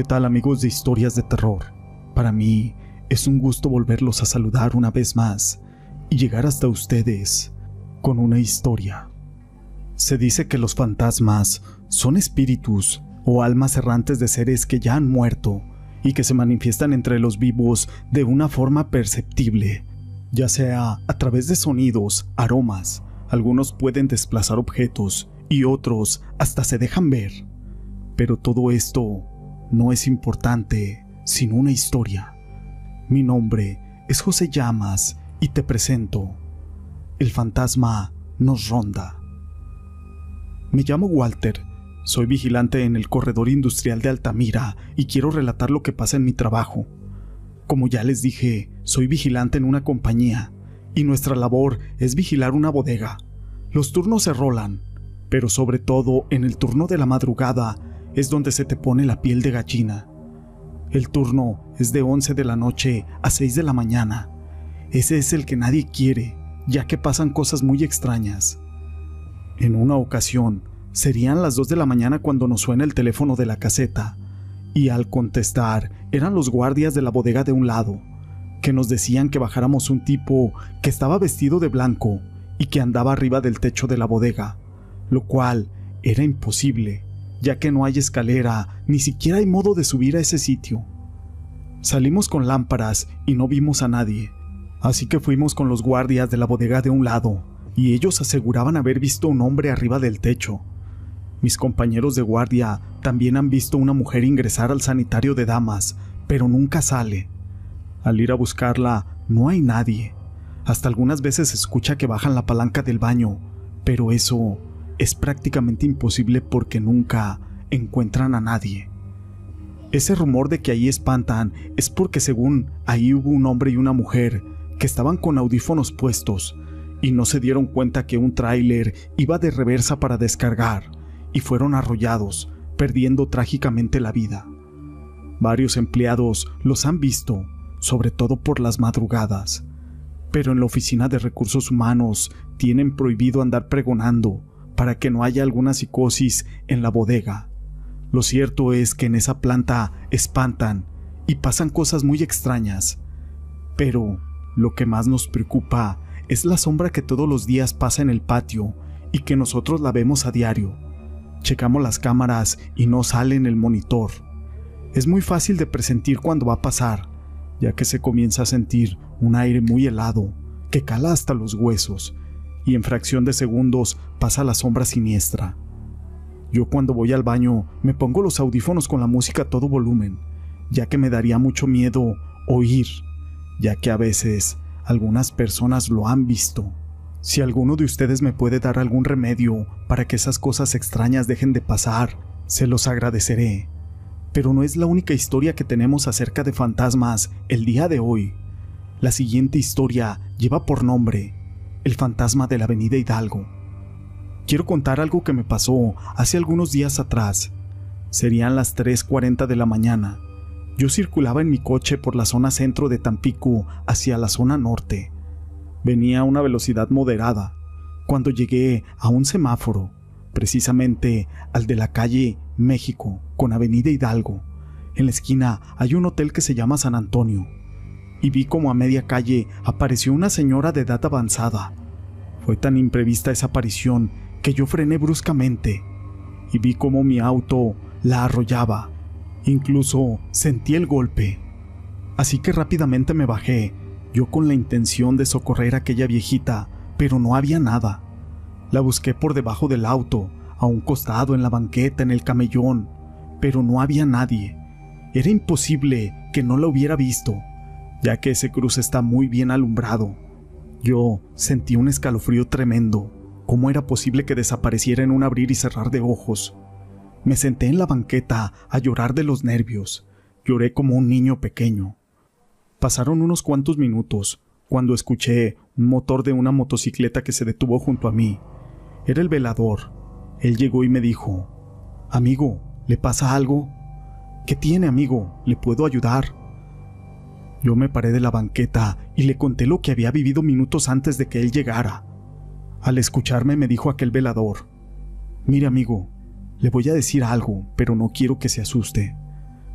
¿Qué tal amigos de historias de terror? Para mí es un gusto volverlos a saludar una vez más y llegar hasta ustedes con una historia. Se dice que los fantasmas son espíritus o almas errantes de seres que ya han muerto y que se manifiestan entre los vivos de una forma perceptible, ya sea a través de sonidos, aromas, algunos pueden desplazar objetos y otros hasta se dejan ver. Pero todo esto no es importante sin una historia. Mi nombre es José Llamas y te presento. El fantasma nos ronda. Me llamo Walter, soy vigilante en el corredor industrial de Altamira y quiero relatar lo que pasa en mi trabajo. Como ya les dije, soy vigilante en una compañía y nuestra labor es vigilar una bodega. Los turnos se rolan, pero sobre todo en el turno de la madrugada es donde se te pone la piel de gallina. El turno es de 11 de la noche a 6 de la mañana. Ese es el que nadie quiere, ya que pasan cosas muy extrañas. En una ocasión, serían las 2 de la mañana cuando nos suena el teléfono de la caseta, y al contestar eran los guardias de la bodega de un lado, que nos decían que bajáramos un tipo que estaba vestido de blanco y que andaba arriba del techo de la bodega, lo cual era imposible, ya que no hay escalera, ni siquiera hay modo de subir a ese sitio. Salimos con lámparas y no vimos a nadie, así que fuimos con los guardias de la bodega de un lado, y ellos aseguraban haber visto un hombre arriba del techo. Mis compañeros de guardia también han visto una mujer ingresar al sanitario de damas, pero nunca sale. Al ir a buscarla, no hay nadie. Hasta algunas veces se escucha que bajan la palanca del baño, pero eso es prácticamente imposible porque nunca encuentran a nadie. Ese rumor de que ahí espantan es porque según ahí hubo un hombre y una mujer que estaban con audífonos puestos y no se dieron cuenta que un tráiler iba de reversa para descargar y fueron arrollados, perdiendo trágicamente la vida. Varios empleados los han visto, sobre todo por las madrugadas, pero en la oficina de recursos humanos tienen prohibido andar pregonando para que no haya alguna psicosis en la bodega. Lo cierto es que en esa planta espantan y pasan cosas muy extrañas. Pero lo que más nos preocupa es la sombra que todos los días pasa en el patio y que nosotros la vemos a diario. Checamos las cámaras y no sale en el monitor. Es muy fácil de presentir cuando va a pasar, ya que se comienza a sentir un aire muy helado que cala hasta los huesos y en fracción de segundos pasa la sombra siniestra. Yo cuando voy al baño me pongo los audífonos con la música a todo volumen, ya que me daría mucho miedo oír, ya que a veces algunas personas lo han visto. Si alguno de ustedes me puede dar algún remedio para que esas cosas extrañas dejen de pasar, se los agradeceré. Pero no es la única historia que tenemos acerca de fantasmas el día de hoy. La siguiente historia lleva por nombre el fantasma de la avenida Hidalgo. Quiero contar algo que me pasó hace algunos días atrás. Serían las 3.40 de la mañana. Yo circulaba en mi coche por la zona centro de Tampico hacia la zona norte. Venía a una velocidad moderada. Cuando llegué a un semáforo, precisamente al de la calle México con Avenida Hidalgo, en la esquina hay un hotel que se llama San Antonio y vi como a media calle apareció una señora de edad avanzada. Fue tan imprevista esa aparición que yo frené bruscamente y vi como mi auto la arrollaba. Incluso sentí el golpe. Así que rápidamente me bajé, yo con la intención de socorrer a aquella viejita, pero no había nada. La busqué por debajo del auto, a un costado, en la banqueta, en el camellón, pero no había nadie. Era imposible que no la hubiera visto ya que ese cruce está muy bien alumbrado. Yo sentí un escalofrío tremendo. ¿Cómo era posible que desapareciera en un abrir y cerrar de ojos? Me senté en la banqueta a llorar de los nervios. Lloré como un niño pequeño. Pasaron unos cuantos minutos cuando escuché un motor de una motocicleta que se detuvo junto a mí. Era el velador. Él llegó y me dijo, Amigo, ¿le pasa algo? ¿Qué tiene, amigo? ¿Le puedo ayudar? Yo me paré de la banqueta y le conté lo que había vivido minutos antes de que él llegara. Al escucharme me dijo aquel velador, Mire amigo, le voy a decir algo, pero no quiero que se asuste.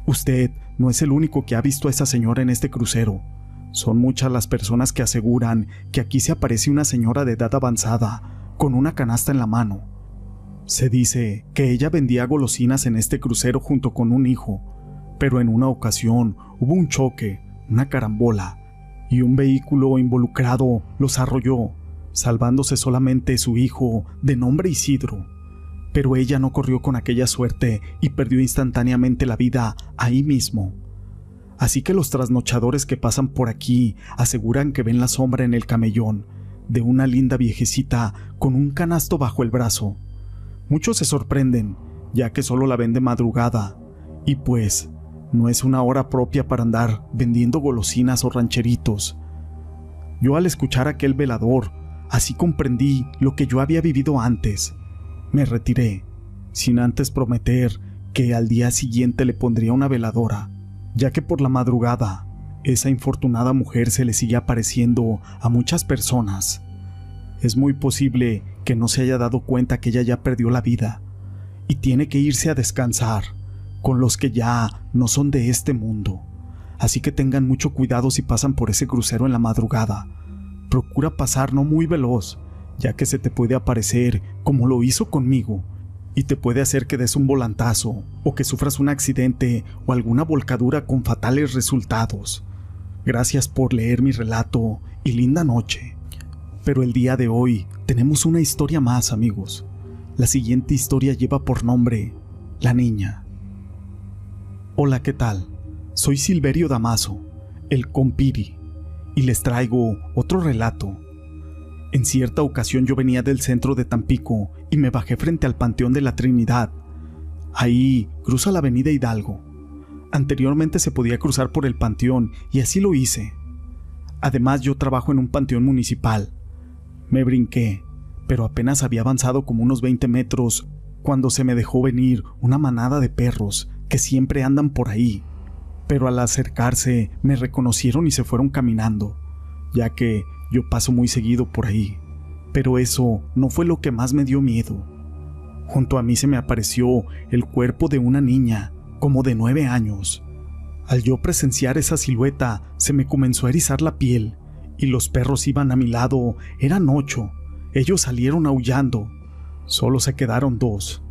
Usted no es el único que ha visto a esa señora en este crucero. Son muchas las personas que aseguran que aquí se aparece una señora de edad avanzada, con una canasta en la mano. Se dice que ella vendía golosinas en este crucero junto con un hijo, pero en una ocasión hubo un choque, una carambola, y un vehículo involucrado los arrolló, salvándose solamente su hijo, de nombre Isidro. Pero ella no corrió con aquella suerte y perdió instantáneamente la vida ahí mismo. Así que los trasnochadores que pasan por aquí aseguran que ven la sombra en el camellón de una linda viejecita con un canasto bajo el brazo. Muchos se sorprenden, ya que solo la ven de madrugada, y pues no es una hora propia para andar vendiendo golosinas o rancheritos. Yo al escuchar aquel velador, así comprendí lo que yo había vivido antes. Me retiré, sin antes prometer que al día siguiente le pondría una veladora, ya que por la madrugada esa infortunada mujer se le sigue apareciendo a muchas personas. Es muy posible que no se haya dado cuenta que ella ya perdió la vida y tiene que irse a descansar con los que ya no son de este mundo. Así que tengan mucho cuidado si pasan por ese crucero en la madrugada. Procura pasar no muy veloz, ya que se te puede aparecer como lo hizo conmigo, y te puede hacer que des un volantazo, o que sufras un accidente o alguna volcadura con fatales resultados. Gracias por leer mi relato y linda noche. Pero el día de hoy tenemos una historia más, amigos. La siguiente historia lleva por nombre La Niña. Hola, ¿qué tal? Soy Silverio Damaso, el compiri, y les traigo otro relato. En cierta ocasión yo venía del centro de Tampico y me bajé frente al Panteón de la Trinidad. Ahí cruza la avenida Hidalgo. Anteriormente se podía cruzar por el panteón y así lo hice. Además yo trabajo en un panteón municipal. Me brinqué, pero apenas había avanzado como unos 20 metros cuando se me dejó venir una manada de perros que siempre andan por ahí, pero al acercarse me reconocieron y se fueron caminando, ya que yo paso muy seguido por ahí. Pero eso no fue lo que más me dio miedo. Junto a mí se me apareció el cuerpo de una niña, como de nueve años. Al yo presenciar esa silueta, se me comenzó a erizar la piel, y los perros iban a mi lado, eran ocho. Ellos salieron aullando. Solo se quedaron dos.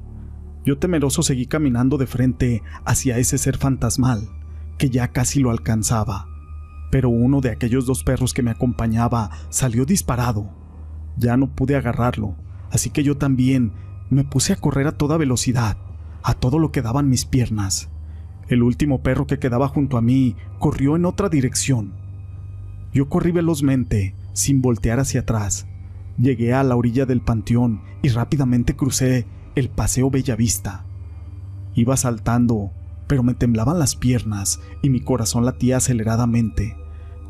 Yo temeroso seguí caminando de frente hacia ese ser fantasmal, que ya casi lo alcanzaba. Pero uno de aquellos dos perros que me acompañaba salió disparado. Ya no pude agarrarlo, así que yo también me puse a correr a toda velocidad, a todo lo que daban mis piernas. El último perro que quedaba junto a mí corrió en otra dirección. Yo corrí velozmente, sin voltear hacia atrás. Llegué a la orilla del panteón y rápidamente crucé el paseo Bellavista. Iba saltando, pero me temblaban las piernas y mi corazón latía aceleradamente.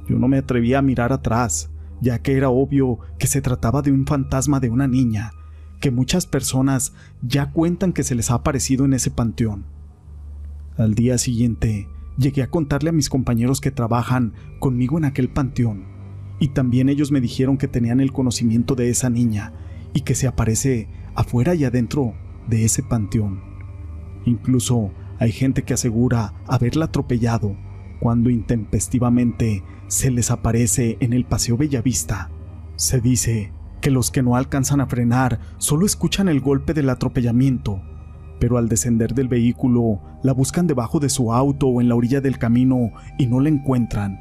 Yo no me atrevía a mirar atrás, ya que era obvio que se trataba de un fantasma de una niña, que muchas personas ya cuentan que se les ha aparecido en ese panteón. Al día siguiente, llegué a contarle a mis compañeros que trabajan conmigo en aquel panteón, y también ellos me dijeron que tenían el conocimiento de esa niña y que se aparece afuera y adentro de ese panteón. Incluso hay gente que asegura haberla atropellado cuando intempestivamente se les aparece en el Paseo Bellavista. Se dice que los que no alcanzan a frenar solo escuchan el golpe del atropellamiento, pero al descender del vehículo la buscan debajo de su auto o en la orilla del camino y no la encuentran.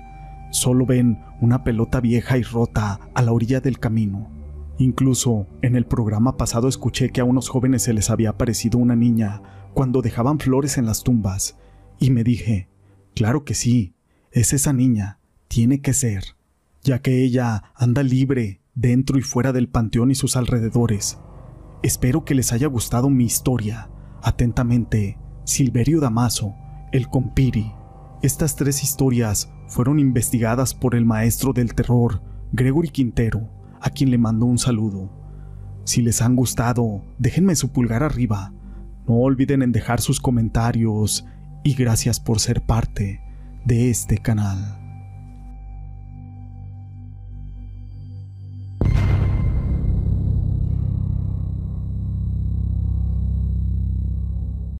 Solo ven una pelota vieja y rota a la orilla del camino. Incluso en el programa pasado escuché que a unos jóvenes se les había aparecido una niña cuando dejaban flores en las tumbas, y me dije, claro que sí, es esa niña, tiene que ser, ya que ella anda libre dentro y fuera del panteón y sus alrededores. Espero que les haya gustado mi historia. Atentamente, Silverio Damaso, el compiri. Estas tres historias fueron investigadas por el maestro del terror, Gregory Quintero, a quien le mando un saludo. Si les han gustado, déjenme su pulgar arriba. No olviden en dejar sus comentarios y gracias por ser parte de este canal.